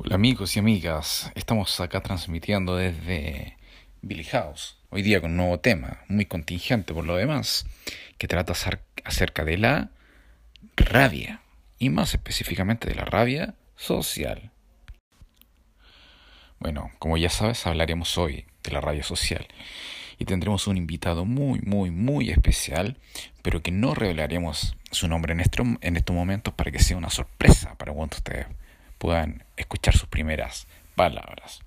Hola amigos y amigas, estamos acá transmitiendo desde Billy House, hoy día con un nuevo tema, muy contingente por lo demás, que trata acerca de la rabia, y más específicamente de la rabia social. Bueno, como ya sabes, hablaremos hoy de la rabia social. Y tendremos un invitado muy, muy, muy especial, pero que no revelaremos su nombre en, en estos momentos para que sea una sorpresa para ustedes puedan escuchar sus primeras palabras.